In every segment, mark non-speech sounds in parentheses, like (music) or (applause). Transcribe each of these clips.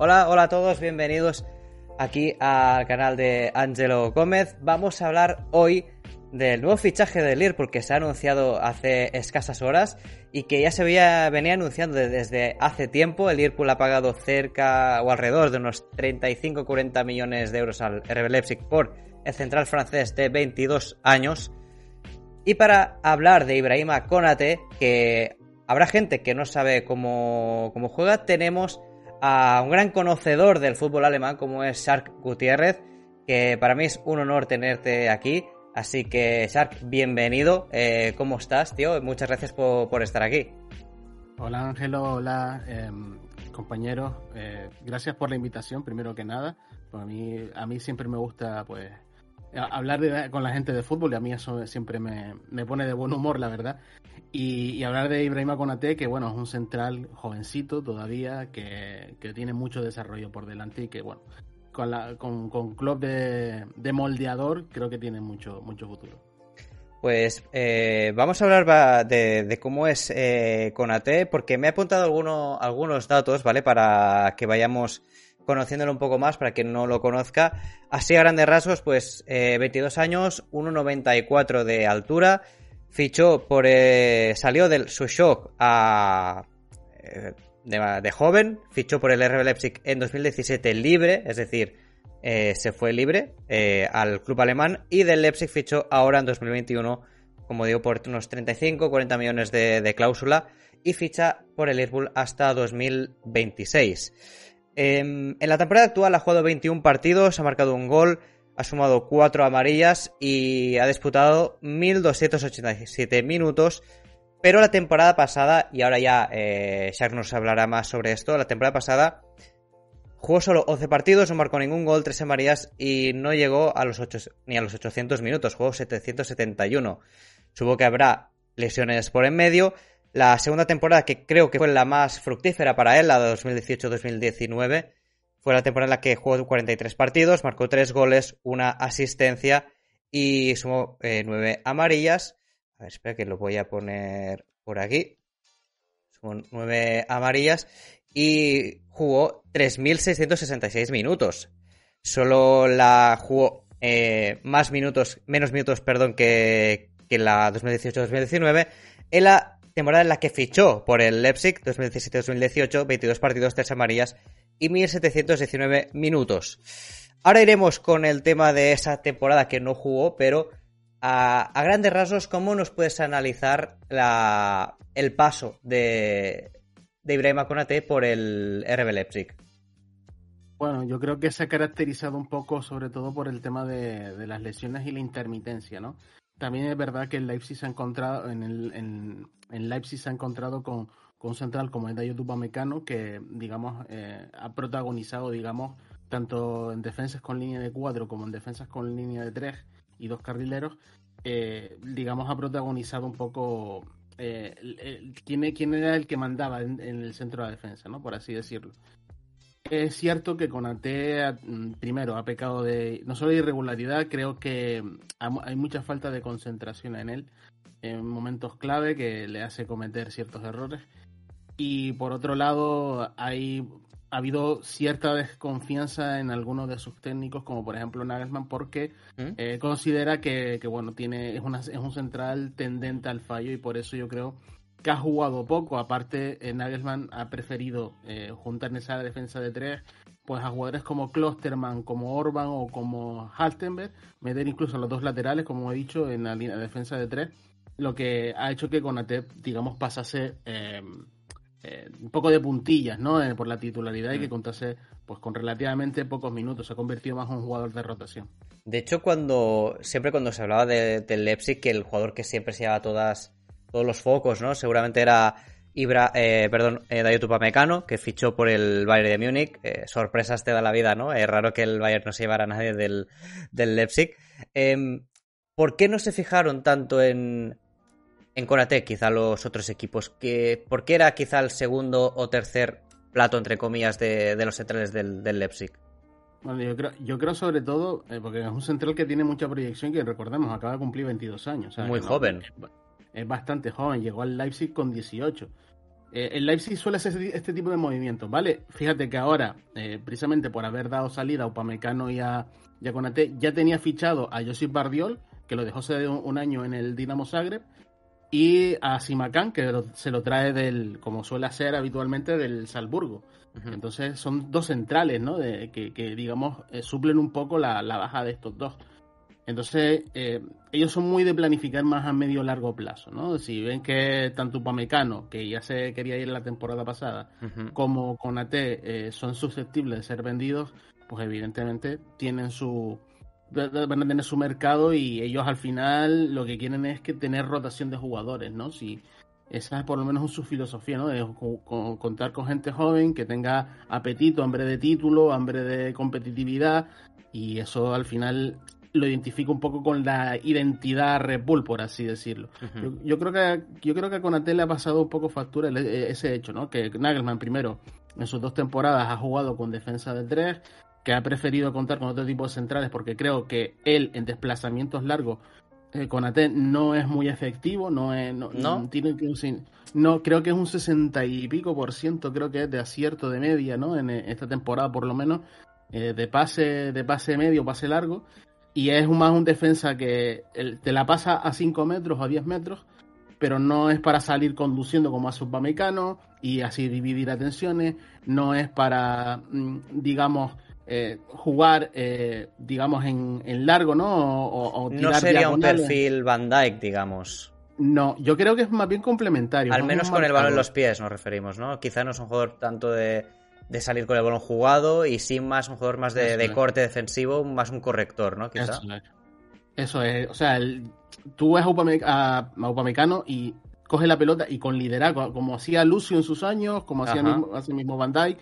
Hola, hola a todos, bienvenidos aquí al canal de Angelo Gómez. Vamos a hablar hoy del nuevo fichaje del Liverpool que se ha anunciado hace escasas horas y que ya se venía anunciando desde hace tiempo. El Liverpool ha pagado cerca o alrededor de unos 35-40 millones de euros al RB Leipzig por el central francés de 22 años. Y para hablar de Ibrahima Konate, que habrá gente que no sabe cómo, cómo juega, tenemos a un gran conocedor del fútbol alemán como es Shark Gutiérrez, que para mí es un honor tenerte aquí. Así que, Shark, bienvenido. Eh, ¿Cómo estás, tío? Muchas gracias por, estar aquí. Hola, Ángelo. Hola, eh, compañeros. Eh, gracias por la invitación, primero que nada. Pues a, mí, a mí siempre me gusta, pues, hablar con la gente de fútbol y a mí eso siempre me, pone de buen humor, la verdad. Y, hablar de Ibrahima Konate, que bueno, es un central jovencito todavía, que, tiene mucho desarrollo por delante y que bueno, con, la, con, con club de, moldeador creo que tiene mucho, mucho futuro. Pues eh, vamos a hablar de, cómo es eh, Konate, porque me he apuntado alguno, algunos datos, ¿vale? Para que vayamos conociéndolo un poco más para quien no lo conozca. Así a grandes rasgos, pues 22 eh, años, 1,94 de altura. Fichó por. Eh, salió del Sushok a. Eh, de, joven. Fichó por el RB Leipzig en 2017 libre, es decir, se fue libre al club alemán. Y del Leipzig fichó ahora en 2021, como digo, por unos 35-40 millones de, de cláusula. Y ficha por el Liverpool hasta 2026. Em, en la temporada actual ha jugado 21 partidos, ha marcado un gol, ha sumado 4 amarillas y ha disputado 1.287 minutos. Pero la temporada pasada, y ahora ya eh, Shaq nos hablará más sobre esto, la temporada pasada jugó solo 11 partidos, no marcó ningún gol, 3 amarillas y no llegó a los 8, ni a los 800 minutos, jugó 771. Supongo que habrá lesiones por en medio la segunda temporada, que creo que fue la más fructífera para él, la de 2018-2019, fue la temporada en la que jugó 43 partidos, marcó 3 goles, una asistencia y sumó 9 eh, amarillas. A ver, espera que lo voy a poner por aquí. Sumó 9 amarillas y jugó 3.666 minutos. Solo la jugó eh, más minutos, menos minutos, perdón, que, que la 2018-2019. En la temporada en la que fichó por el Leipzig 2017-2018, 22 partidos, 3 amarillas y 1719 minutos. Ahora iremos con el tema de esa temporada que no jugó, pero a, grandes rasgos, ¿cómo nos puedes analizar la, el paso de, de Ibrahima Konate por el RB Leipzig? Bueno, yo creo que se ha caracterizado un poco sobre todo por el tema de, de las lesiones y la intermitencia, ¿no? También es verdad que el Leipzig se ha encontrado en, en Leipzig se ha encontrado con, con un central como el Dayot Upamecano que digamos eh, ha protagonizado digamos tanto en defensas con línea de cuatro como en defensas con línea de tres y dos carrileros eh, digamos ha protagonizado un poco eh, quién, era el que mandaba en, en, el centro de la defensa no por así decirlo es cierto que Conate mm, primero ha pecado de no solo de irregularidad, creo que hay mucha falta de concentración en él en momentos clave que le hace cometer ciertos errores. Y por otro lado, hay, ha habido cierta desconfianza en algunos de sus técnicos, como por ejemplo Nagelsmann, porque ¿Mm? eh, considera que, bueno, tiene, es, una, es un central tendente al fallo y por eso yo creo que ha jugado poco. Aparte, eh, Nagelsmann ha preferido eh, juntar en esa defensa de tres pues a jugadores como Klosterman, como Orban o como Haltenberg, meter incluso a los dos laterales, como he dicho, en la línea de defensa de tres, lo que ha hecho que Conate, digamos, pasase eh, eh, un poco de puntillas, ¿no? Eh, por la titularidad y que mm. contase pues con relativamente pocos minutos. Se ha convertido más en un jugador de rotación. De hecho, cuando siempre cuando se hablaba del Leipzig, que el jugador que siempre se llevaba todas, todos los focos, ¿no? Seguramente era Ibra, eh, perdón, eh, que fichó por el Bayern de Múnich. Eh, sorpresas te da la vida, ¿no? Es raro que el Bayern no se llevara a nadie del, del Leipzig. Em, ¿Por qué no se fijaron tanto en, en Konate, quizá los otros equipos? ¿Que, ¿Por qué era quizá el segundo o tercer plato, entre comillas, de, los centrales del, del, Leipzig? Bueno, yo creo, yo creo sobre todo, eh, porque es un central que tiene mucha proyección, que recordemos, acaba de cumplir 22 años. Muy joven. Es, bastante joven, llegó al Leipzig con 18. Eh, el Leipzig suele hacer este tipo de movimientos, ¿vale? Fíjate que ahora, eh, precisamente por haber dado salida a Upamecano y a, y Konate, ya tenía fichado a Josip Bardiol, que lo dejó hace un año en el Dinamo Zagreb, y a Simacan, que se lo trae del, como suele hacer habitualmente, del Salzburgo. Entonces son dos centrales, ¿no? De, que, digamos, eh, suplen un poco la, baja de estos dos. Entonces, eh, ellos son muy de planificar más a medio largo plazo, ¿no? Si ven que tanto Upamecano, que ya se quería ir la temporada pasada, como Conate eh, son susceptibles de ser vendidos, pues evidentemente tienen su, van a tener su mercado y ellos al final lo que quieren es que tener rotación de jugadores, ¿no? Si esa es por lo menos su filosofía, ¿no? De contar con gente joven que tenga apetito, hambre de título, hambre de competitividad y eso al final lo identifica un poco con la identidad Red Bull, por así decirlo. yo, creo que yo creo que a le ha pasado un poco factura ese hecho, ¿no? Que Nagelman primero en sus dos temporadas ha jugado con defensa de tres, que ha preferido contar con otro tipo de centrales porque creo que él en desplazamientos largos eh, con AT no es muy efectivo, no es, no, tiene que no creo que es un sesenta y pico por ciento, creo que es de acierto de media, ¿no? En, esta temporada por lo menos eh, de pase de pase medio, pase largo y es más un defensa que te la pasa a 5 metros o a 10 metros, pero no es para salir conduciendo como hace un y así dividir atenciones, no es para, mm, digamos, eh, jugar, eh, digamos, en, largo, ¿no? O, no sería un perfil Van Dyke, digamos. No, yo creo que es más bien complementario. Al menos con el balón en los pies nos referimos, ¿no? Quizá no es un jugador tanto de, salir con el balón jugado y sin más un jugador más de, corte defensivo, más un corrector, ¿no? Quizá. Eso es. O sea, tú ves a, Upamecano y coge la pelota y con liderazgo, como hacía Lucio en sus años, como hacía mismo, hace mismo Van Dyke,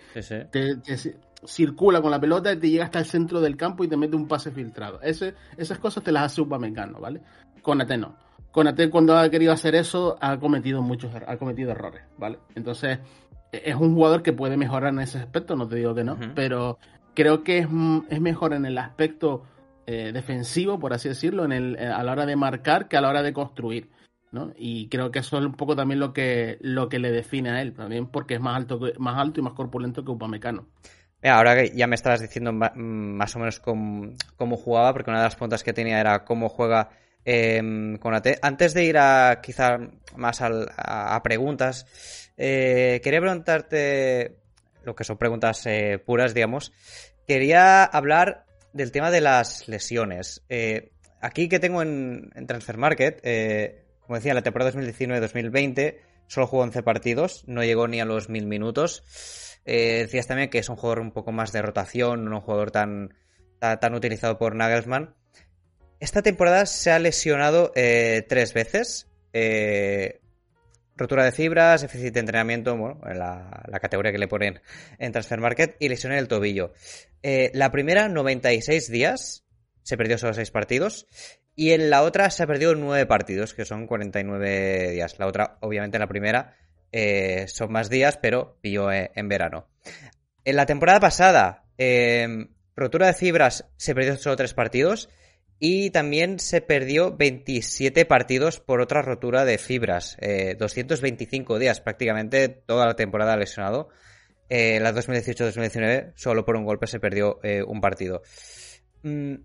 circula con la pelota y te llega hasta el centro del campo y te mete un pase filtrado. Ese, esas cosas te las hace Upamecano, ¿vale? Conate no. Conate cuando ha querido hacer eso ha cometido muchos er, ha cometido errores, ¿vale? Entonces e, es un jugador que puede mejorar en ese aspecto, no te digo que no, pero creo que es, es, mejor en el aspecto eh, defensivo, por así decirlo, en el, eh, a la hora de marcar que a la hora de construir. ¿no? Y creo que eso es un poco también lo que, lo que le define a él, también porque es más alto, más alto y más corpulento que Upamecano. Ahora que ya me estabas diciendo más o menos cómo, jugaba, porque una de las preguntas que tenía era cómo juega em, con AT. Antes de ir a quizá más a, preguntas, eh, quería preguntarte, lo que son preguntas eh, puras, digamos, quería hablar del tema de las lesiones. Eh, aquí que tengo en, en Transfer Market, como decía, la temporada 2019-2020 solo jugó 11 partidos, no llegó ni a los 1000 minutos. Eh, decías también que es un jugador un poco más de rotación, no un jugador tan, tan, utilizado por Nagelsmann. Esta temporada se ha lesionado eh, tres veces. Eh, rotura de fibras, déficit de entrenamiento, bueno, la, la, categoría que le ponen en Transfer Market, y lesión en el tobillo. la primera, 96 días, se perdió solo 6 partidos. Y en la otra se ha perdido 9 partidos, que son 49 días. La otra, obviamente, la primera eh, son más días, pero pilló eh, en verano. En la temporada pasada, em, rotura de fibras se perdió solo 3 partidos. Y también se perdió 27 partidos por otra rotura de fibras. 225 eh, días, prácticamente toda la temporada lesionado. En la 2018-2019, solo por un golpe se perdió un partido. Mm,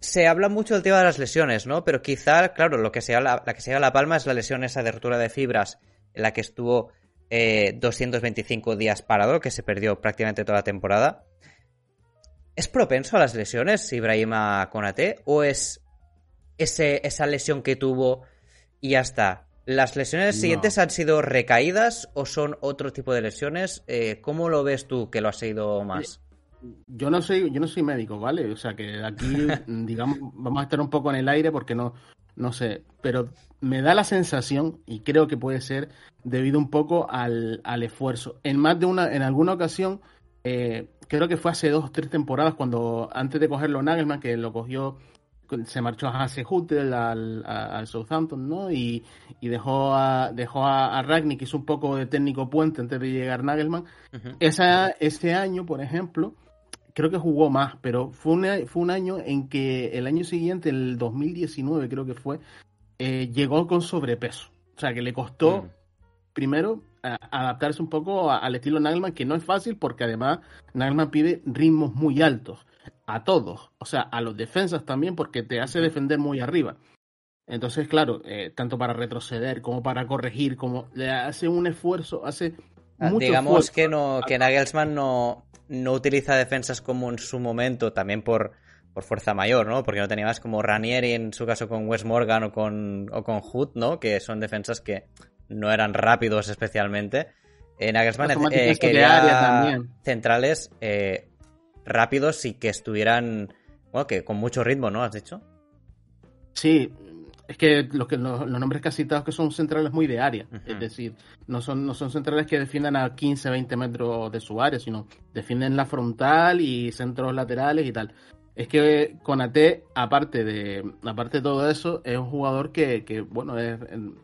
se habla mucho del tema de las lesiones, ¿no? Pero quizá, claro, lo que se la, que se lleva la palma es la lesión esa de rotura de fibras, en la que estuvo 225 eh, días parado, que se perdió prácticamente toda la temporada. ¿Es propenso a las lesiones Ibrahima Konate? ¿O es ese, esa lesión que tuvo y ya está? ¿Las lesiones siguientes han sido recaídas o son otro tipo de lesiones? Eh, ¿Cómo lo ves tú que lo has seguido más? Yo no soy, yo no soy médico, ¿vale? O sea que aquí, (laughs) digamos, vamos a estar un poco en el aire porque no, no sé, pero me da la sensación, y creo que puede ser debido un poco al, al esfuerzo. En más de una, en alguna ocasión, eh, creo que fue hace dos o tres temporadas cuando antes de cogerlo Nagelman, que lo cogió se marchó a Hasse-Hutel al, Southampton, ¿no? Y, dejó a dejó a, Ragnick, que hizo un poco de técnico puente antes de llegar Nagelman. Esa, ese año, por ejemplo, creo que jugó más, pero fue un, fue un año en que el año siguiente, el 2019 creo que fue, eh, llegó con sobrepeso. O sea, que le costó, mm. primero, adaptarse un poco al estilo Nagelman, que no es fácil porque además Nagelman pide ritmos muy altos a todos, o sea, a los defensas también, porque te hace defender muy arriba. Entonces, claro, eh, tanto para retroceder como para corregir, como le hace un esfuerzo, hace ah, mucho Digamos que no, que Nagelsmann no, no utiliza defensas como en su momento, también por, por fuerza mayor, ¿no? Porque no tenía más como Ranieri en su caso con Wes Morgan o con, o con Hood, ¿no? Que son defensas que no eran rápidos especialmente. Eh, Nagelsmann eh, quería centrales eh, rápidos y que estuvieran, bueno, que con mucho ritmo, ¿no? ¿Has dicho? Sí, es que, los, que los, nombres que citado que son centrales muy de área, es decir, no son, no son centrales que defiendan a 15, 20 metros de su área, sino defienden la frontal y centros laterales y tal. Es que Conate, aparte de, aparte de todo eso, es un jugador que, que bueno,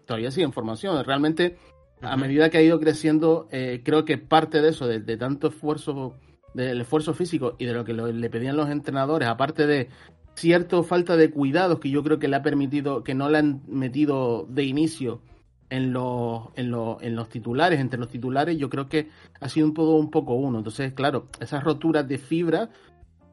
todavía sigue en formación. Realmente, a medida que ha ido creciendo, eh, creo que parte de eso, de tanto esfuerzo del esfuerzo físico y de lo que le pedían los entrenadores, aparte de cierta falta de cuidados que yo creo que le ha permitido, que no le han metido de inicio en los, en los, en los titulares, entre los titulares, yo creo que ha sido un poco, un poco uno. Entonces, claro, esas roturas de fibra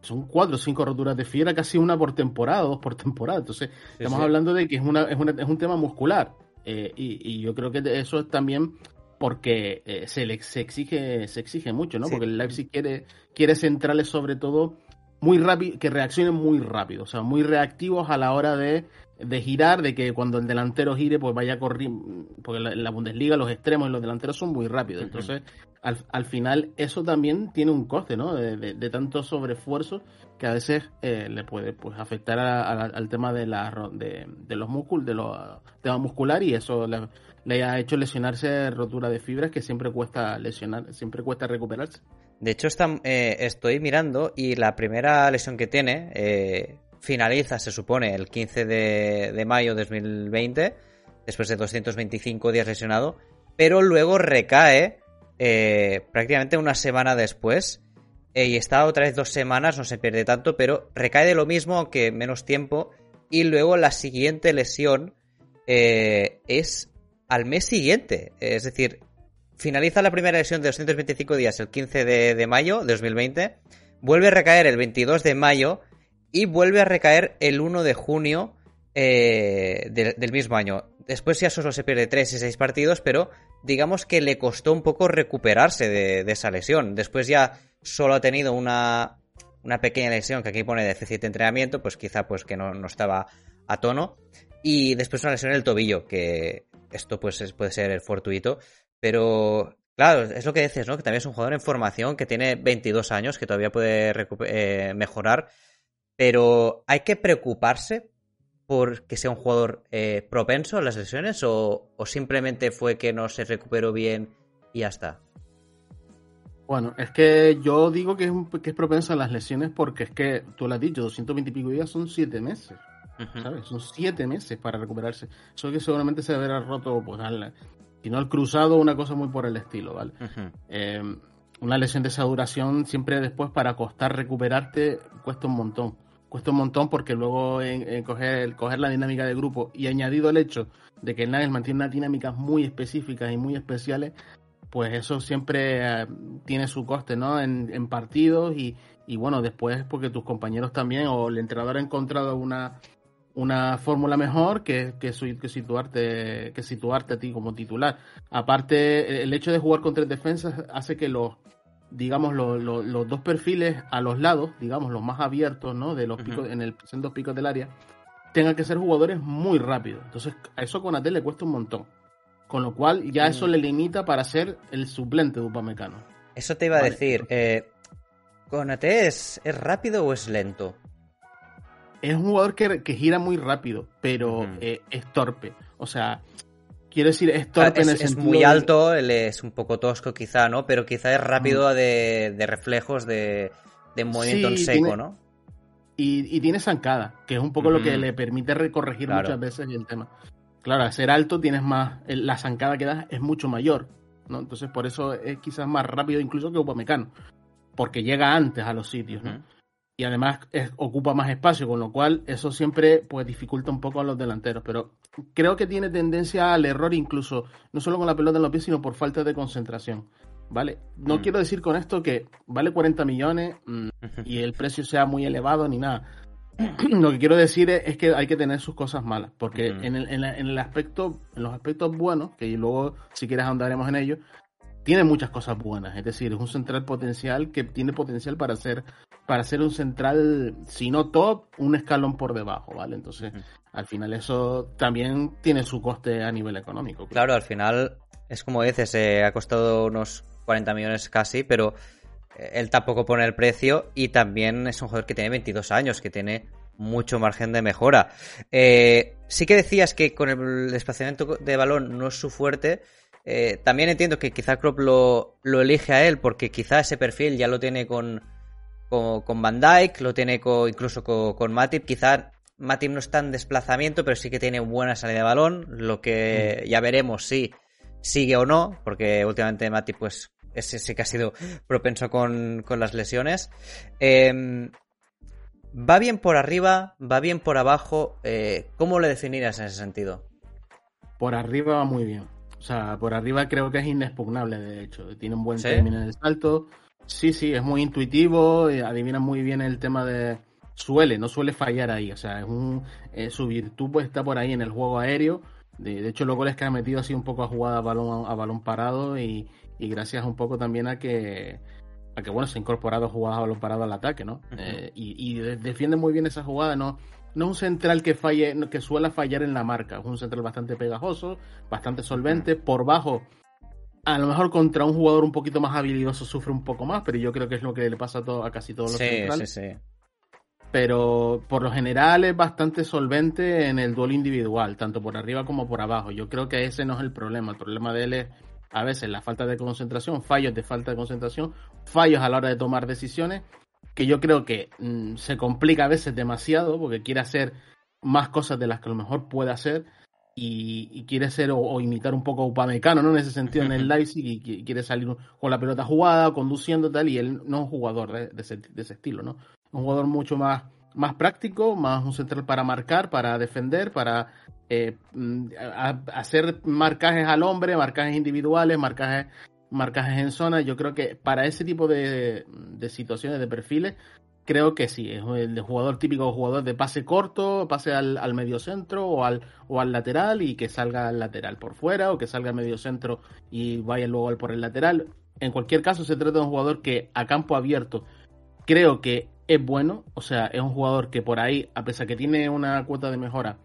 son cuatro o cinco roturas de fibra, casi una por temporada, dos por temporada. Entonces, estamos hablando de que es, una, es, una, es un tema muscular. Eh, y, y, yo creo que eso es también porque eh, se, le, se, exige, se exige mucho, ¿no? Porque el Leipzig quiere, quiere centrales sobre todo muy rápido, que reaccionen muy rápido, o sea, muy reactivos a la hora de, de girar, de que cuando el delantero gire, pues vaya a correr, porque en la, Bundesliga los extremos y los delanteros son muy rápidos, entonces al, al, final eso también tiene un coste, ¿no? De, de, tanto sobreesfuerzo que a veces eh, le puede pues afectar al tema de, la, de, de los músculos, de los temas muscular y eso le, le ha hecho lesionarse rotura de fibras que siempre cuesta lesionar, siempre cuesta recuperarse. De hecho, eh, estoy mirando y la primera lesión que tiene eh, finaliza, se supone, el 15 de, mayo de 2020, después de 225 días lesionado, pero luego recae eh, prácticamente una semana después y está otra vez dos semanas, no se pierde tanto, pero recae de lo mismo, aunque menos tiempo, y luego la siguiente lesión es al mes siguiente. Es decir, finaliza la primera lesión de 225 días el 15 de, mayo de 2020, vuelve a recaer el 22 de mayo y vuelve a recaer el 1 de junio eh, del mismo año. Después ya solo se pierde 3 y 6 partidos, pero digamos que le costó un poco recuperarse de, esa lesión. Después ya solo ha tenido una, pequeña lesión que aquí pone déficit de entrenamiento, pues quizá pues que no, estaba a tono. Y después una lesión en el tobillo, que esto pues puede ser fortuito, pero claro, es lo que dices, ¿no? Que también es un jugador en formación que tiene 22 años, que todavía puede eh, mejorar, pero hay que preocuparse por que sea un jugador eh, propenso a las lesiones o, simplemente fue que no se recuperó bien y ya está. Bueno, es que yo digo que es, que es propenso a las lesiones porque es que tú lo has dicho, 220 y pico días son 7 meses. Son siete meses para recuperarse. Eso que seguramente se habrá roto, pues, si no el cruzado, una cosa muy por el estilo, ¿vale? Em, una lesión de esa duración siempre después para costar recuperarte cuesta un montón. Cuesta un montón porque luego en, coger, coger, la dinámica de grupo y añadido el hecho de que el Nagel mantiene unas dinámicas muy específicas y muy especiales, pues eso siempre eh, tiene su coste, ¿no? En, en partidos y, y, bueno, después porque tus compañeros también o el entrenador ha encontrado una, una fórmula mejor que, que, que, situarte, que situarte a ti como titular. Aparte, el hecho de jugar con tres defensas hace que los, digamos, los, los, dos perfiles a los lados, digamos, los más abiertos, ¿no? De los picos, en el en dos picos del área, tengan que ser jugadores muy rápidos. Entonces, a eso con Atel le cuesta un montón. Con lo cual ya eso Mm. le limita para ser el suplente de Upamecano. Eso te iba a decir. Eh, ¿Konate es, es rápido o es lento? Es un jugador que, que gira muy rápido, pero eh, es torpe. O sea, quiero decir, es Ah, torpe es, en el es sentido muy de- alto, él es un poco tosco quizá, ¿no? Pero quizá es rápido de, de reflejos, de, de movimiento en seco, tiene- ¿no? Y, y tiene zancada, que es un poco lo que le permite recorregir Claro. muchas veces el tema. Claro, al ser alto tienes más, la zancada que das es mucho mayor, ¿no? Entonces por eso es quizás más rápido incluso que Upamecano, porque llega antes a los sitios, ¿no? Y además es- ocupa más espacio, con lo cual eso siempre pues dificulta un poco a los delanteros, pero creo que tiene tendencia al error incluso, no solo con la pelota en los pies, sino por falta de concentración, ¿vale? No Mm. quiero decir con esto que vale 40 millones, mm, y el precio sea muy elevado ni nada. (clears throat) Lo que quiero decir es, es que hay que tener sus cosas malas, porque en, el, en, la- en el aspecto, en los aspectos buenos, que luego si quieres ahondaremos en ello, tiene muchas cosas buenas. Es decir, es un central potencial que tiene potencial para ser, para ser un central, si no top, un escalón por debajo, ¿vale? Entonces, al final eso también tiene su coste a nivel económico. Claro, al final es como dices, eh, ha costado unos 40 millones casi, pero eh, él tampoco pone el precio y también es un jugador que tiene 22 años, que tiene mucho margen de mejora. Eh, sí que decías que con el desplazamiento de balón no es su fuerte. eh, también entiendo que quizá Klopp lo, lo elige a él porque quizá ese perfil ya lo tiene con, con, con Van Dijk, lo tiene co- incluso co- con, Matip. Quizá Matip no está en desplazamiento, pero sí que tiene buena salida de balón, lo que ya veremos si sigue o no, porque últimamente Matip pues ese sí que ha sido propenso con, con las lesiones. Eh, va bien por arriba, va bien por abajo. eh, ¿Cómo le definirías en ese sentido? Por arriba va muy bien. O sea, por arriba creo que es inexpugnable, de hecho. Tiene un buen ¿Sí? término en el salto. Sí, sí, es muy intuitivo, eh, adivina muy bien el tema de... Suele, no suele fallar ahí. O sea, es un, eh, su virtud pues está por ahí en el juego aéreo. De, de hecho, los goles que ha metido ha sido un poco a jugada a balón, a balón parado y, y gracias un poco también a que a que bueno se ha incorporado jugadas a balón parado al ataque, ¿no? Eh, y, y de- defiende muy bien esa jugada, no, no es un central que falle, que suela fallar en la marca, es un central bastante pegajoso, bastante solvente, por bajo. A lo mejor contra un jugador un poquito más habilidoso sufre un poco más, pero yo creo que es lo que le pasa a, todo- a casi todos los Sí, sí, centrales. sí. Pero por lo general es bastante solvente en el duelo individual, tanto por arriba como por abajo. Yo creo que ese no es el problema. El problema de él es a veces la falta de concentración, fallos de falta de concentración, fallos a la hora de tomar decisiones, que yo creo que mm, se complica a veces demasiado porque quiere hacer más cosas de las que a lo mejor puede hacer y, y quiere ser o, o imitar un poco a Upamecano, ¿no? En ese sentido, en el Leipzig y qui- quiere salir con la pelota jugada, conduciendo tal, y él no es un jugador de, de ese, de ese estilo, ¿no? Un jugador mucho más, más práctico, más un central para marcar, para defender, para eh, mm, a- a- hacer marcajes al hombre, marcajes individuales, marcajes, marcajes en zona. Yo creo que para ese tipo de, de situaciones, de perfiles, creo que sí, es el jugador típico jugador de pase corto, pase al, al medio centro o al, o al lateral y que salga al lateral por fuera o que salga al medio centro y vaya luego al por el lateral. En cualquier caso, se trata de un jugador que a campo abierto creo que es bueno, o sea, es un jugador que por ahí, a pesar que tiene una cuota de mejora,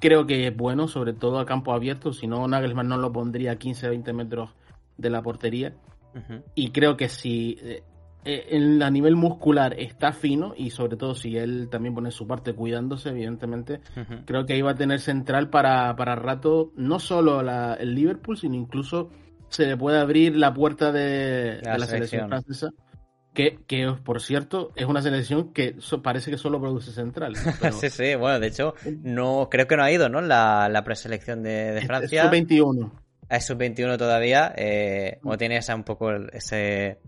creo que es bueno, sobre todo a campo abierto, si no Nagelsmann no lo pondría a 15-20 metros de la portería. Y creo que si eh, eh, a nivel muscular está fino y sobre todo si él también pone su parte cuidándose, evidentemente, Ujú. creo que ahí va a tener central para, para rato no solo la- el Liverpool, sino incluso se le puede abrir la puerta de, La de la selección francesa. Que, que, por cierto, es una selección que so- parece que solo produce central. (laughs) Pero sí, sí, bueno, de hecho, no creo que no ha ido, ¿no? La, la preselección de, de Francia. es 21. Es sub-21 todavía. Eh, Mm. o tiene esa, un poco el- ese,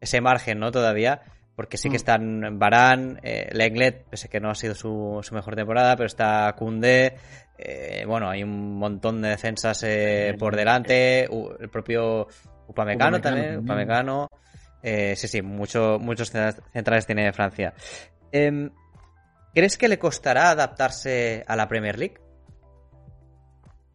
ese margen, ¿no? Todavía. Porque sí que Mm. están Barán, eh, Lenglet, pese que no ha sido su, su mejor temporada, pero está Koundé. eh, bueno, hay un montón de defensas eh, por delante. u- el propio Upamecano, Upamecano también. Upamecano. Eh, sí, sí, mucho, muchos centrales tiene Francia. Em, ¿Crees que le costará adaptarse a la Premier League?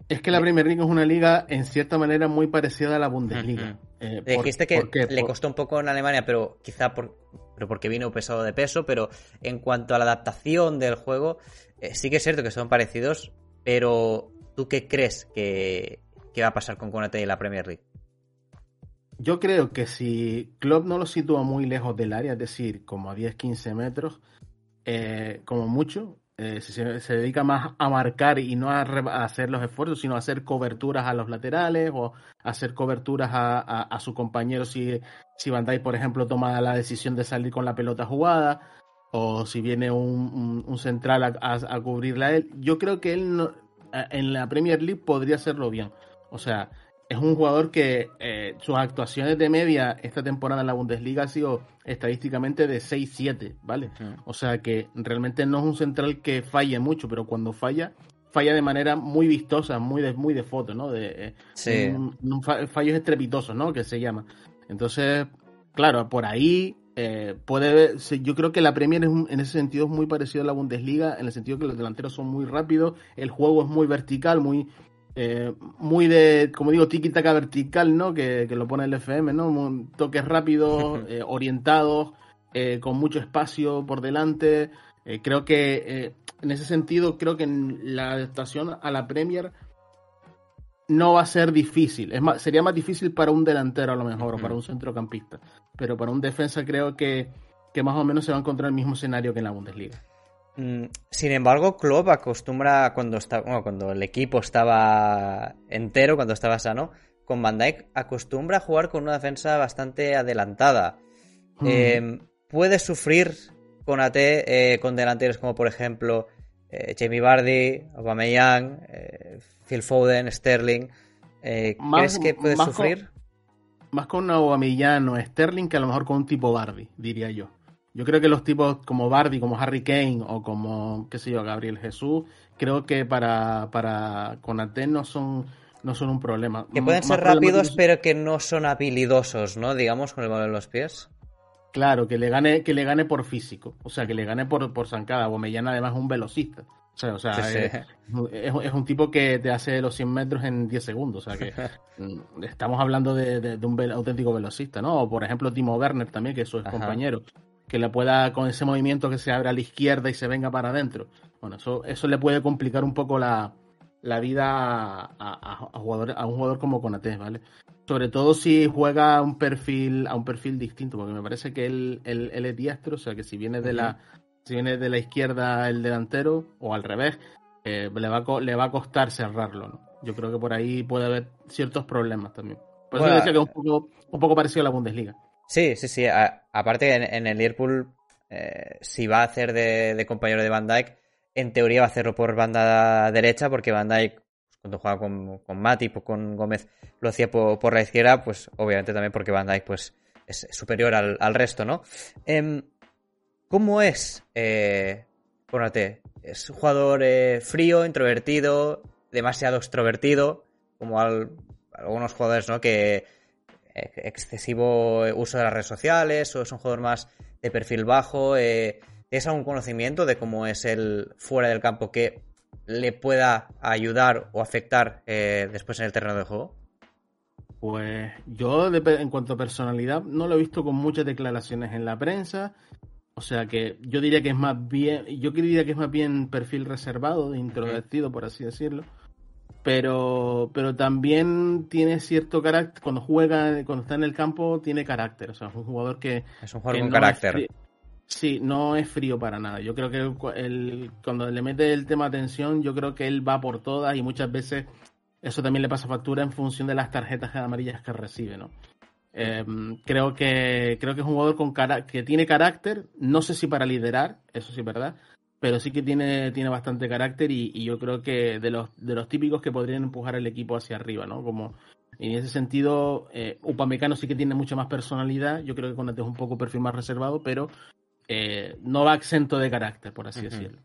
Es que la Premier League es una liga en cierta manera muy parecida a la Bundesliga. Eh, por- Dijiste que le Por- costó un poco en Alemania, pero quizá por, pero porque vino pesado de peso, pero en cuanto a la adaptación del juego, eh, sí que es cierto que son parecidos, pero ¿tú qué crees que, qué va a pasar con Konate y la Premier League. Yo creo que si Klopp no lo sitúa muy lejos del área, es decir, como a 10-15 metros, eh, como mucho, eh, se, se, dedica más a marcar y no a, hacer los esfuerzos, sino a hacer coberturas a los laterales o hacer coberturas a, a, su compañero si, si Van por ejemplo, toma la decisión de salir con la pelota jugada o si viene un, un, central a, cubrirla a él. Yo creo que él no, en la Premier League podría hacerlo bien. O sea, es un jugador que eh, sus actuaciones de media esta temporada en la Bundesliga ha sido estadísticamente de 6-7, ¿vale? O sea que realmente no es un central que falle mucho, pero cuando falla, falla de manera muy vistosa, muy de, muy de foto, ¿no? De, eh, sí. un, un fallos estrepitosos, ¿no? Que se llama. Entonces, claro, por ahí eh, puede yo creo que la Premier es un, en ese sentido es muy parecido a la Bundesliga, en el sentido que los delanteros son muy rápidos, el juego es muy vertical, muy eh, muy de, como digo, tiki-taka vertical, ¿no? Que, que, lo pone el FM, ¿no? Toques rápidos, (laughs) eh, orientados, eh, con mucho espacio por delante. Eh, creo que en ese sentido, creo que la adaptación a la Premier no va a ser difícil. Es más, sería más difícil para un delantero a lo mejor, uh -huh. o para un centrocampista. Pero para un defensa creo que, que más o menos se va a encontrar el mismo escenario que en la Bundesliga. Mm, sin embargo, Klopp acostumbra cuando está, bueno, cuando el equipo estaba entero, cuando estaba sano, con Van Dijk acostumbra a jugar con una defensa bastante adelantada. Mm. Eh, puede sufrir con AT eh, con delanteros como por ejemplo eh, Jamie Vardy, Aubameyang, eh, Phil Foden, Sterling. Más, ¿Crees que puede sufrir? Con, más con Aubameyang o Sterling que a lo mejor con un tipo Vardy, diría yo. Yo creo que los tipos como Bardi, como Harry Kane o como, qué sé yo, Gabriel Jesús, creo que para, para Conate no son, no son un problema. Que pueden ser rápidos, pero que no son habilidosos, ¿no? Digamos, con el balón en los pies. Claro, que le gane, que le gane por físico. O sea, que le gane por, por zancada. Bomellán además es un velocista. O sea, o sea sí, es, sí. Es, es, un tipo que te hace los 100 metros en 10 segundos. O sea, que (laughs) estamos hablando de, de, de un auténtico velocista, ¿no? O por ejemplo, Timo Werner también, que es su compañero que le pueda, con ese movimiento que se abre a la izquierda y se venga para adentro. Bueno, eso, eso le puede complicar un poco la, la vida a, a, a, jugador, a un jugador como Conate, ¿vale? Sobre todo si juega a un perfil, a un perfil distinto, porque me parece que él, él, él es diestro, o sea que si viene de la, si viene de la izquierda el delantero, o al revés, eh, le, va a, le va a costar cerrarlo, ¿no? Yo creo que por ahí puede haber ciertos problemas también. Por eso bueno, decía que es un poco, un poco parecido a la Bundesliga. Sí, sí, sí. Aparte, en, en, el Liverpool, eh, si va a hacer de, compañero de Van Dyke, en teoría va a hacerlo por banda derecha, porque Van Dyke, pues, cuando juega con, con Matip o con Gómez, lo hacía por, por, la izquierda, pues obviamente también porque Van Dyke pues, es superior al, al resto, ¿no? Eh, ¿Cómo es eh? ¿Es un jugador eh, frío, introvertido, demasiado extrovertido, como al, algunos jugadores, ¿no? Que excesivo uso de las redes sociales o es un jugador más de perfil bajo? Eh, ¿Tienes algún conocimiento de cómo es el fuera del campo que le pueda ayudar o afectar eh, después en el terreno de juego? Pues yo, en cuanto a personalidad, no lo he visto con muchas declaraciones en la prensa. O sea que yo diría que es más bien, yo diría que es más bien perfil reservado, introvertido, por así decirlo pero, pero también tiene cierto carácter, cuando juega, cuando está en el campo, tiene carácter, o sea, es un jugador que... Es un jugador con no carácter. Sí, no es frío para nada. Yo creo que el, cuando le mete el tema atención, yo creo que él va por todas y muchas veces eso también le pasa factura en función de las tarjetas amarillas que recibe, ¿no? Eh, creo que creo que es un jugador con cara que tiene carácter, no sé si para liderar, eso sí es verdad, pero sí que tiene, tiene bastante carácter y, y, yo creo que de los, de los típicos que podrían empujar el equipo hacia arriba, ¿no? Como en ese sentido, eh, Upamecano sí que tiene mucha más personalidad, yo creo que Conate es un poco perfil más reservado, pero eh, no va exento de carácter, por así uh -huh. decirlo.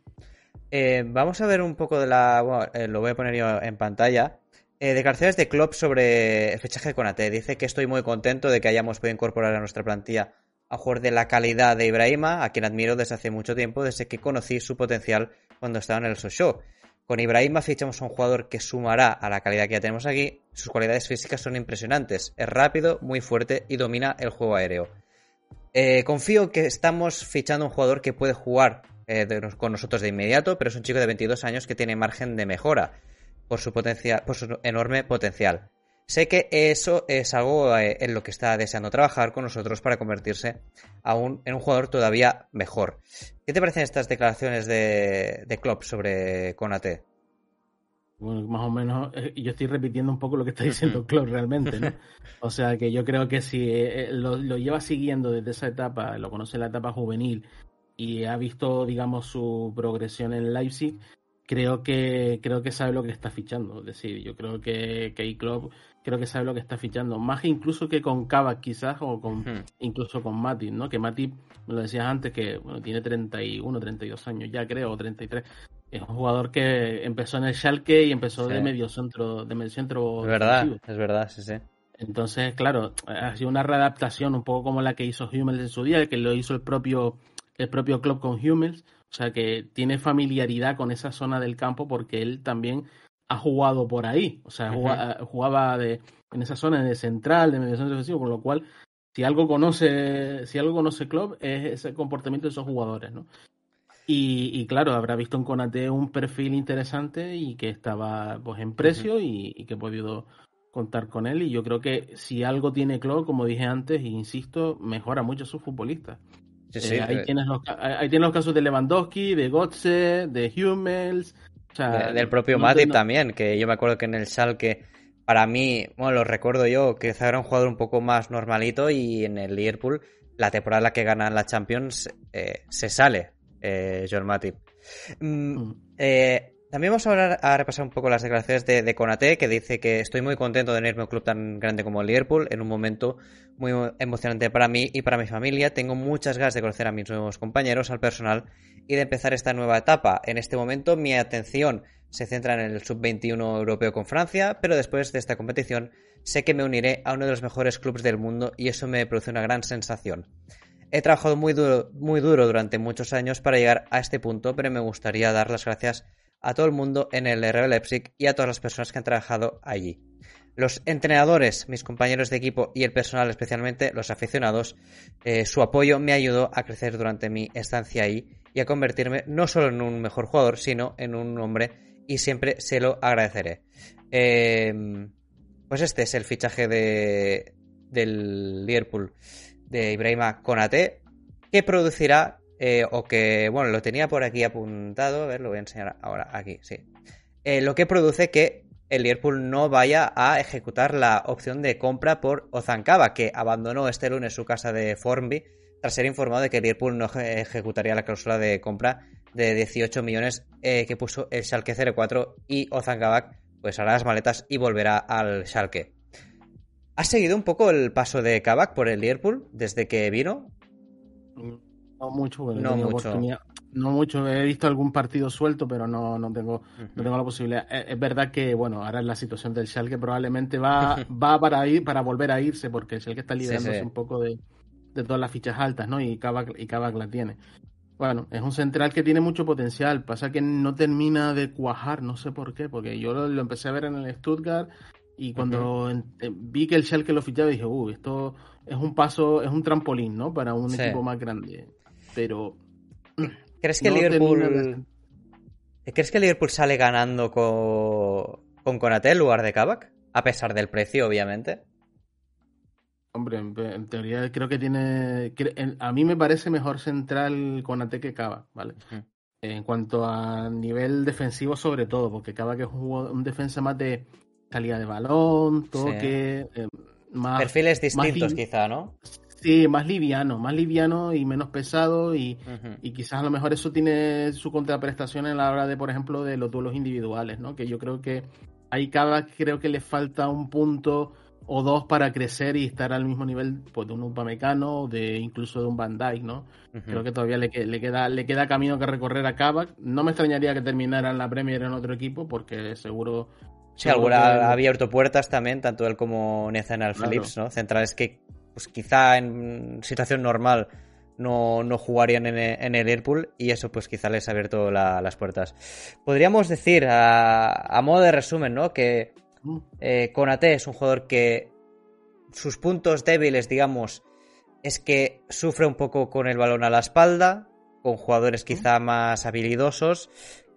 Eh, vamos a ver un poco de la, bueno, eh, lo voy a poner yo en pantalla, eh, declaraciones de Klopp sobre el fichaje de Conate. Dice que estoy muy contento de que hayamos podido incorporar a nuestra plantilla a jugador de la calidad de Ibrahima, a quien admiro desde hace mucho tiempo, desde que conocí su potencial cuando estaba en el Sochaux. Con Ibrahima fichamos a un jugador que sumará a la calidad que ya tenemos aquí. Sus cualidades físicas son impresionantes. Es rápido, muy fuerte y domina el juego aéreo. Eh, confío que estamos fichando un jugador que puede jugar eh, con nosotros de inmediato, pero es un chico de 22 años que tiene margen de mejora. por su enorme potencial. Sé que eso es algo eh, en lo que está deseando trabajar con nosotros para convertirse aún en un jugador todavía mejor. ¿Qué te parecen estas declaraciones de, de Klopp sobre Konate? Bueno, más o menos, eh, yo estoy repitiendo un poco lo que está diciendo Klopp realmente, ¿no? (laughs) O sea que yo creo que si eh, lo, lo, lleva siguiendo desde esa etapa, lo conoce en la etapa juvenil y ha visto, digamos, su progresión en Leipzig, creo que creo que sabe lo que está fichando. Es decir, yo creo que, que Klopp creo que sabe lo que está fichando. Más incluso que con Kavak quizás o con incluso con Matip, ¿no? Que Matip, me lo decías antes, que bueno, tiene 31, 32 años ya creo, o 33. Es un jugador que empezó en el Schalke y empezó de medio centro, de medio centro. Es verdad, es verdad, sí, sí. Entonces, claro, ha sido una readaptación un poco como la que hizo Hummels en su día, que lo hizo el propio, el propio club con Hummels. O sea, que tiene familiaridad con esa zona del campo porque él también ha jugado por ahí, o sea, jugaba, de, en esa zona de central, de medio centro defensivo, con lo cual, si algo conoce, si algo conoce Club es ese comportamiento de esos jugadores, ¿no? Y, claro, habrá visto en Conate un perfil interesante y que estaba pues en precio y, que he podido contar con él. Y yo creo que si algo tiene Club, como dije antes, e insisto, mejora mucho a sus futbolistas. Eh, ahí, eh. tienes los, ahí tienes los casos de Lewandowski, de Gotze, de Hummels, del propio Matip también, que yo me acuerdo que en el que para mí, bueno, lo recuerdo yo, que era un jugador un poco más normalito y en el Liverpool, la temporada que gana la Champions, eh, se sale eh, John Matip. Mm, mm. eh, también vamos a, a repasar un poco las declaraciones de, de Konate, que dice que estoy muy contento de tenerme un club tan grande como el Liverpool, en un momento muy emocionante para mí y para mi familia. Tengo muchas ganas de conocer a mis nuevos compañeros, al personal y de empezar esta nueva etapa. En este momento mi atención se centra en el sub-21 europeo con Francia, pero después de esta competición sé que me uniré a uno de los mejores clubes del mundo y eso me produce una gran sensación. He trabajado muy duro, muy duro durante muchos años para llegar a este punto, pero me gustaría dar las gracias a todo el mundo en el RB Leipzig y a todas las personas que han trabajado allí. Los entrenadores, mis compañeros de equipo y el personal, especialmente los aficionados, eh, su apoyo me ayudó a crecer durante mi estancia ahí y a convertirme no solo en un mejor jugador, sino en un hombre y siempre se lo agradeceré. Em, pues este es el fichaje de, del Liverpool de Ibrahima Konate, que producirá eh, o que, bueno, lo tenía por aquí apuntado, a ver, lo voy a enseñar ahora aquí, sí. Eh, lo que produce que el Liverpool no vaya a ejecutar la opción de compra por Ozankaba, que abandonó este lunes su casa de Formby tras ser informado de que el Liverpool no ejecutaría la cláusula de compra de 18 millones eh, que puso el Schalke 04 y Ozankaba pues hará las maletas y volverá al Schalke. ¿Has seguido un poco el paso de Kabak por el Liverpool desde que vino? No mucho, no mucho. No mucho, he visto algún partido suelto, pero no, no, tengo, no tengo la posibilidad. Es, verdad que, bueno, ahora es la situación del Schalke probablemente va, (laughs) va para ir, para volver a irse, porque el Schalke está liderándose un poco de, de, todas las fichas altas, ¿no? Y Kavak, y la tiene. Bueno, es un central que tiene mucho potencial, pasa que no termina de cuajar, no sé por qué, porque yo lo, empecé a ver en el Stuttgart y cuando vi que el Schalke lo fichaba dije, uy, esto es un paso, es un trampolín, ¿no? Para un equipo más grande pero... ¿Crees que el Liverpool... ¿Crees que Liverpool sale ganando con, con Conate en lugar de Kavak? A pesar del precio, obviamente. Hombre, en, teoría creo que tiene... A mí me parece mejor central Conate que Kavak, ¿vale? En cuanto a nivel defensivo sobre todo, porque Kavak es un, defensa más de salida de balón, toque... Eh, más, Perfiles distintos quizá, ¿no? Sí, más liviano, más liviano y menos pesado y, quizás a lo mejor eso tiene su contraprestación en la hora de, por ejemplo, de los duelos individuales, ¿no? Que yo creo que ahí cada creo que le falta un punto o dos para crecer y estar al mismo nivel pues, de un Upamecano o de incluso de un Van Dijk, ¿no? Creo que todavía le, le, queda le queda camino que recorrer a Kavak. No me extrañaría que terminara en la Premier en otro equipo porque seguro Sí, alguna ha abierto puertas también, tanto él como Nathaniel Phillips, ¿no? Centrales que pues quizá en situación normal no, no jugarían en, el Liverpool y eso pues quizá les ha abierto las puertas. Podríamos decir, a, modo de resumen, ¿no? Que mm. eh, Konate es un jugador que sus puntos débiles, digamos, es que sufre un poco con el balón a la espalda, con jugadores quizá más habilidosos,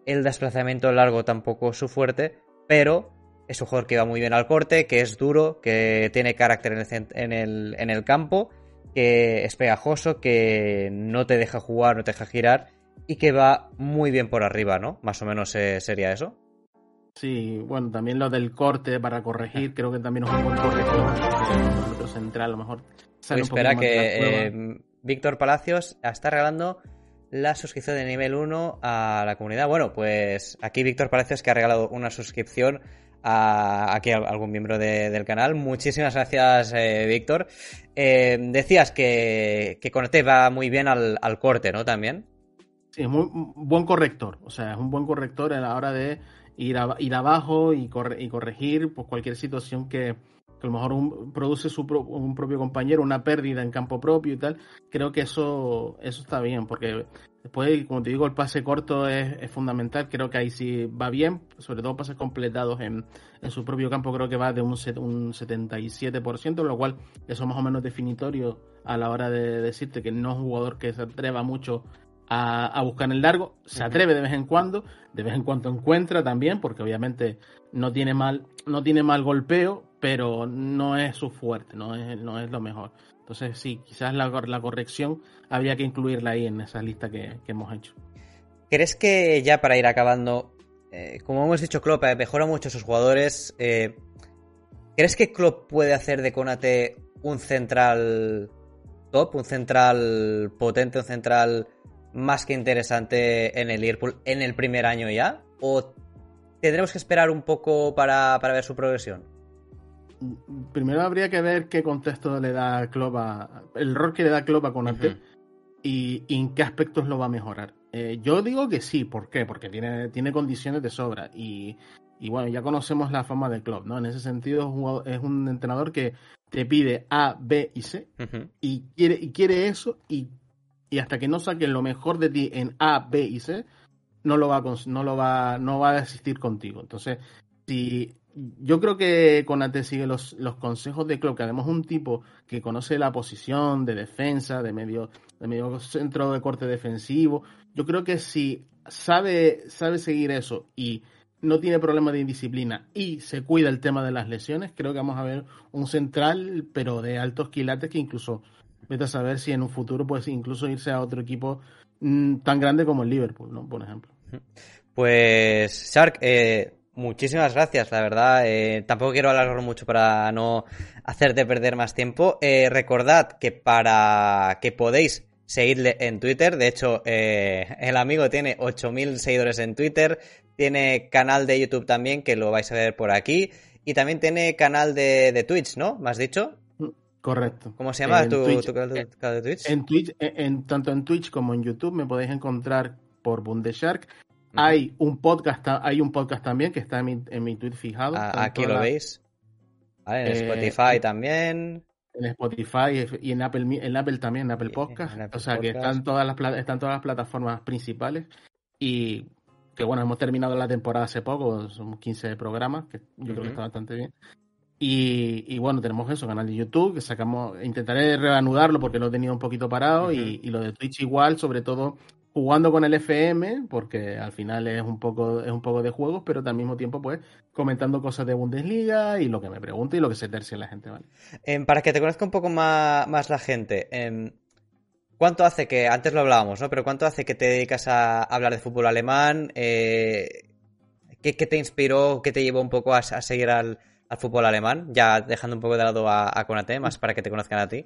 el desplazamiento largo tampoco es su fuerte, pero es un jugador que va muy bien al corte, que es duro, que tiene carácter en el, en el, campo, que es pegajoso, que no te deja jugar, no te deja girar y que va muy bien por arriba, ¿no? Más o menos eh, sería eso. Sí, bueno, también lo del corte para corregir, creo que también es un buen corrector. Central, a lo mejor. espera que eh, Víctor Palacios está regalando la suscripción de nivel 1 a la comunidad. Bueno, pues aquí Víctor Palacios que ha regalado una suscripción a aquí algún miembro del canal. Muchísimas gracias, eh, Víctor. Eh, decías que, que Conecte va muy bien al, corte, ¿no? También. Sí, es muy buen corrector. O sea, es un buen corrector a la hora de ir, ir abajo y, corregir pues, cualquier situación que, que a lo mejor produce su un propio compañero una pérdida en campo propio y tal. Creo que eso, eso está bien, porque después, como te digo, el pase corto es, fundamental. Creo que ahí sí va bien, sobre todo pases completados en, en su propio campo, creo que va de un, un 77%, lo cual eso más o menos definitorio a la hora de decirte que no es un jugador que se atreva mucho a, buscar en el largo, se atreve de vez en cuando, de vez en cuando encuentra también, porque obviamente no tiene mal, no tiene mal golpeo, pero no es su fuerte, no es, no es lo mejor. Entonces sí, quizás la, la corrección habría que incluirla ahí en esa lista que, hemos hecho. ¿Crees que ya para ir acabando, eh, como hemos dicho, Klopp eh, mejora mucho a sus jugadores? Eh, ¿Crees que Klopp puede hacer de Conate un central top, un central potente, un central más que interesante en el Liverpool en el primer año ya? ¿O tendremos que esperar un poco para, ver su progresión? Primero habría que ver qué contexto le da Klopp el rol que le da Klopp a Conate y, en qué aspectos lo va a mejorar. Eh, yo digo que sí, ¿por qué? Porque tiene, tiene condiciones de sobra y, bueno, ya conocemos la fama de Klopp, ¿no? En ese sentido es un, entrenador que te pide A, B y C y, quiere, y quiere eso y y hasta que no saquen lo mejor de ti en A, B y C, no lo va a, no lo va, no va a asistir contigo. Entonces, si yo creo que Conate sigue los, los consejos de Klopp, que además un tipo que conoce la posición de defensa, de medio, de medio centro de corte defensivo. Yo creo que si sabe, sabe seguir eso y no tiene problema de indisciplina y se cuida el tema de las lesiones, creo que vamos a ver un central, pero de altos quilates que incluso Vete a saber si en un futuro puede incluso irse a otro equipo mm, tan grande como el Liverpool, ¿no? Por ejemplo. Pues, Shark, eh, muchísimas gracias, la verdad. Eh, tampoco quiero alargar mucho para no hacerte perder más tiempo. Eh, recordad que para que podéis seguirle en Twitter, de hecho, el amigo tiene 8.000 seguidores en Twitter, tiene canal de YouTube también, que lo vais a ver por aquí, y también tiene canal de, de Twitch, ¿no? ¿Me has dicho? Correcto. ¿Cómo se llama tu, canal de, Twitch? En Twitch, en, tanto en Twitch como en YouTube me podéis encontrar por Bundeshark. Hay un podcast, hay un podcast también que está en mi, en mi tweet fijado. Ah, aquí lo veis. en eh, Spotify también. En Spotify y en Apple, en Apple también, en Apple Podcast. o sea que están todas las están todas las plataformas principales. Y que bueno, hemos terminado la temporada hace poco, son 15 programas, que yo creo que está bastante bien. Y, bueno, tenemos eso, canal de YouTube, que sacamos, intentaré reanudarlo porque lo he tenido un poquito parado y, lo de Twitch igual, sobre todo jugando con el FM, porque al final es un poco, es un poco de juegos, pero al mismo tiempo, pues, comentando cosas de Bundesliga y lo que me pregunte y lo que se tercia la gente, ¿vale? Em, para que te conozca un poco más, más la gente, em, ¿cuánto hace que, antes lo hablábamos, ¿no? Pero ¿cuánto hace que te dedicas a hablar de fútbol alemán? Eh, ¿qué, te inspiró, qué te llevó un poco a seguir al, al fútbol alemán, ya dejando un poco de lado a, a Konate, más para que te conozcan a ti?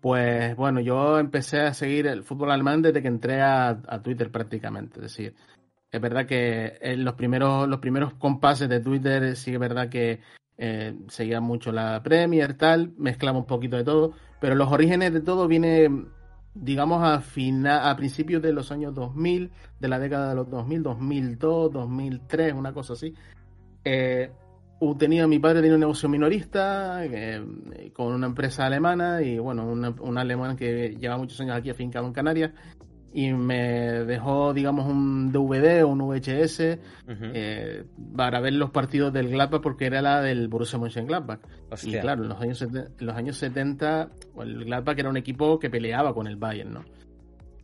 Pues bueno, yo empecé a seguir el fútbol alemán desde que entré a, Twitter prácticamente. Es decir, es verdad que en los primeros, los primeros compases de Twitter sí es verdad que eh, seguía mucho la Premier, tal, mezclaba un poquito de todo, pero los orígenes de todo viene, digamos, a, final, a principios de los años 2000, de la década de los 2000, 2002, 2003, una cosa así. Eh, tenía mi padre tenía un negocio minorista eh, con una empresa alemana y bueno, un alemán que lleva muchos años aquí afincado en Canarias y me dejó, digamos, un DVD o un VHS eh, para ver los partidos del Gladbach porque era la del Borussia Mönchengladbach. Y claro, en los años, en los años 70 el Gladbach era un equipo que peleaba con el Bayern, ¿no?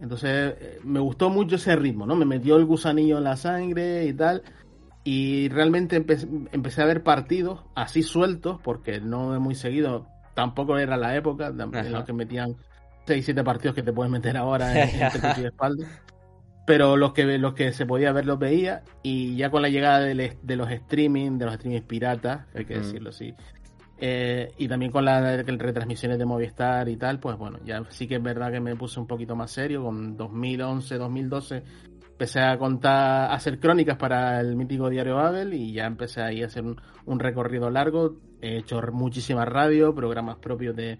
Entonces eh, me gustó mucho ese ritmo, ¿no? Me metió el gusanillo en la sangre y tal. Y realmente empecé, a ver partidos así sueltos, porque no es muy seguido, tampoco era la época en la que metían 6, 7 partidos que te puedes meter ahora en, en de (laughs) espalda. Pero los que, los que se podía ver los veía y ya con la llegada de, de los streaming, de los streamings piratas, hay que mm. decirlo así, eh, y también con las retransmisiones de Movistar y tal, pues bueno, ya sí que es verdad que me puse un poquito más serio. Con 2011, 2012 empecé a contar, a hacer crónicas para el mítico diario Babel y ya empecé ahí a hacer un, recorrido largo. He hecho muchísima radio, programas propios de,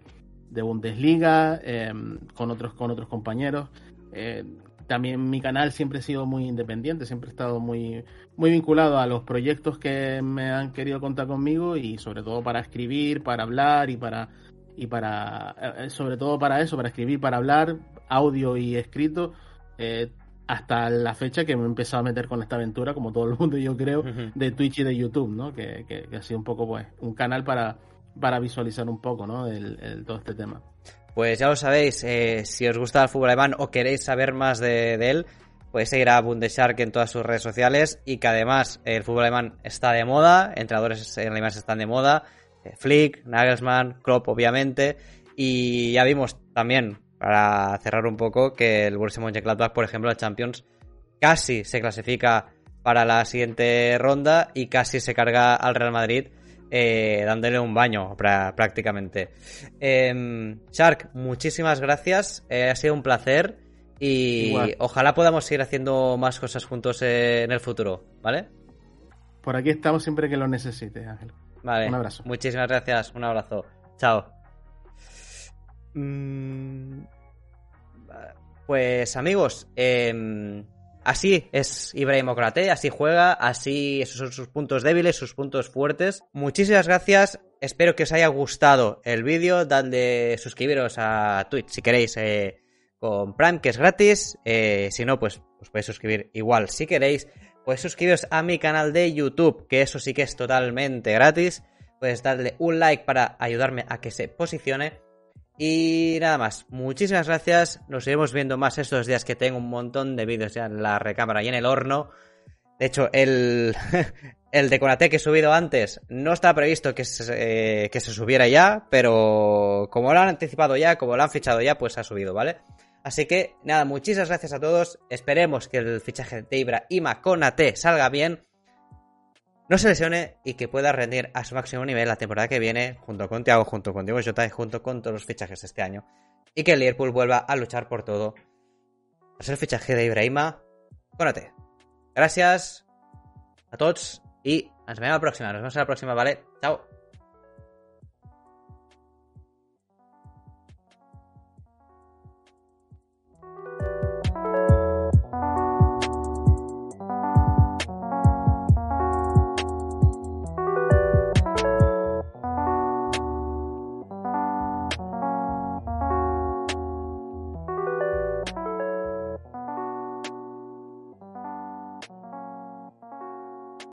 de Bundesliga, em, con, otros, con otros compañeros. Eh, también mi canal siempre ha sido muy independiente, siempre he estado muy, muy vinculado a los proyectos que me han querido contar conmigo y sobre todo para escribir, para hablar y para y para eh, sobre todo para eso, para escribir, para hablar, audio y escrito, eh, hasta la fecha que me he empezado a meter con esta aventura, como todo el mundo yo creo, de Twitch y de YouTube, ¿no? Que, que, ha sido un poco pues un canal para, para visualizar un poco, ¿no? el, todo este tema. Pues ya lo sabéis, eh, si os gusta el fútbol alemán o queréis saber más de, él, podéis seguir a Bundeshark en todas sus redes sociales y que además el fútbol alemán está de moda, entrenadores alemanes están de moda, eh, Flick, Nagelsmann, Klopp obviamente, y ya vimos también, para cerrar un poco, que el Borussia Mönchengladbach, por ejemplo, el Champions, casi se clasifica para la siguiente ronda y casi se carga al Real Madrid eh, dándole un baño prácticamente. Em, Shark, muchísimas gracias, eh, ha sido un placer y ojalá podamos seguir haciendo más cosas juntos en el futuro, ¿vale? Por aquí estamos siempre que lo necesites, Ángel. Vale. Un abrazo. Muchísimas gracias, un abrazo. Chao. Mm, pues amigos, eh, Así es Ibrahim Okrate, así juega, así esos son sus puntos débiles, sus puntos fuertes. Muchísimas gracias, espero que os haya gustado el vídeo, dadle suscribiros a Twitch si queréis eh, con Prime, que es gratis, eh, si no, pues os podéis suscribir igual si queréis. Pues suscribiros a mi canal de YouTube, que eso sí que es totalmente gratis. Puedes darle un like para ayudarme a que se posicione. Y nada más, muchísimas gracias. Nos iremos viendo más estos días que tengo un montón de vídeos ya en la recámara y en el horno. De hecho, el, (laughs) el de Conate que he subido antes no estaba previsto que se, que se subiera ya, pero como lo han anticipado ya, como lo han fichado ya, pues ha subido, ¿vale? Así que nada, muchísimas gracias a todos. Esperemos que el fichaje de Ibra y Conate salga bien no se lesione y que pueda rendir a su máximo nivel la temporada que viene, junto con Thiago, junto con Diego Jota y junto con todos los fichajes de este año. Y que el Liverpool vuelva a luchar por todo. A ser el fichaje de Ibrahima, Cónate. Gracias a todos y nos vemos la próxima. Nos vemos en la próxima, ¿vale? Chao.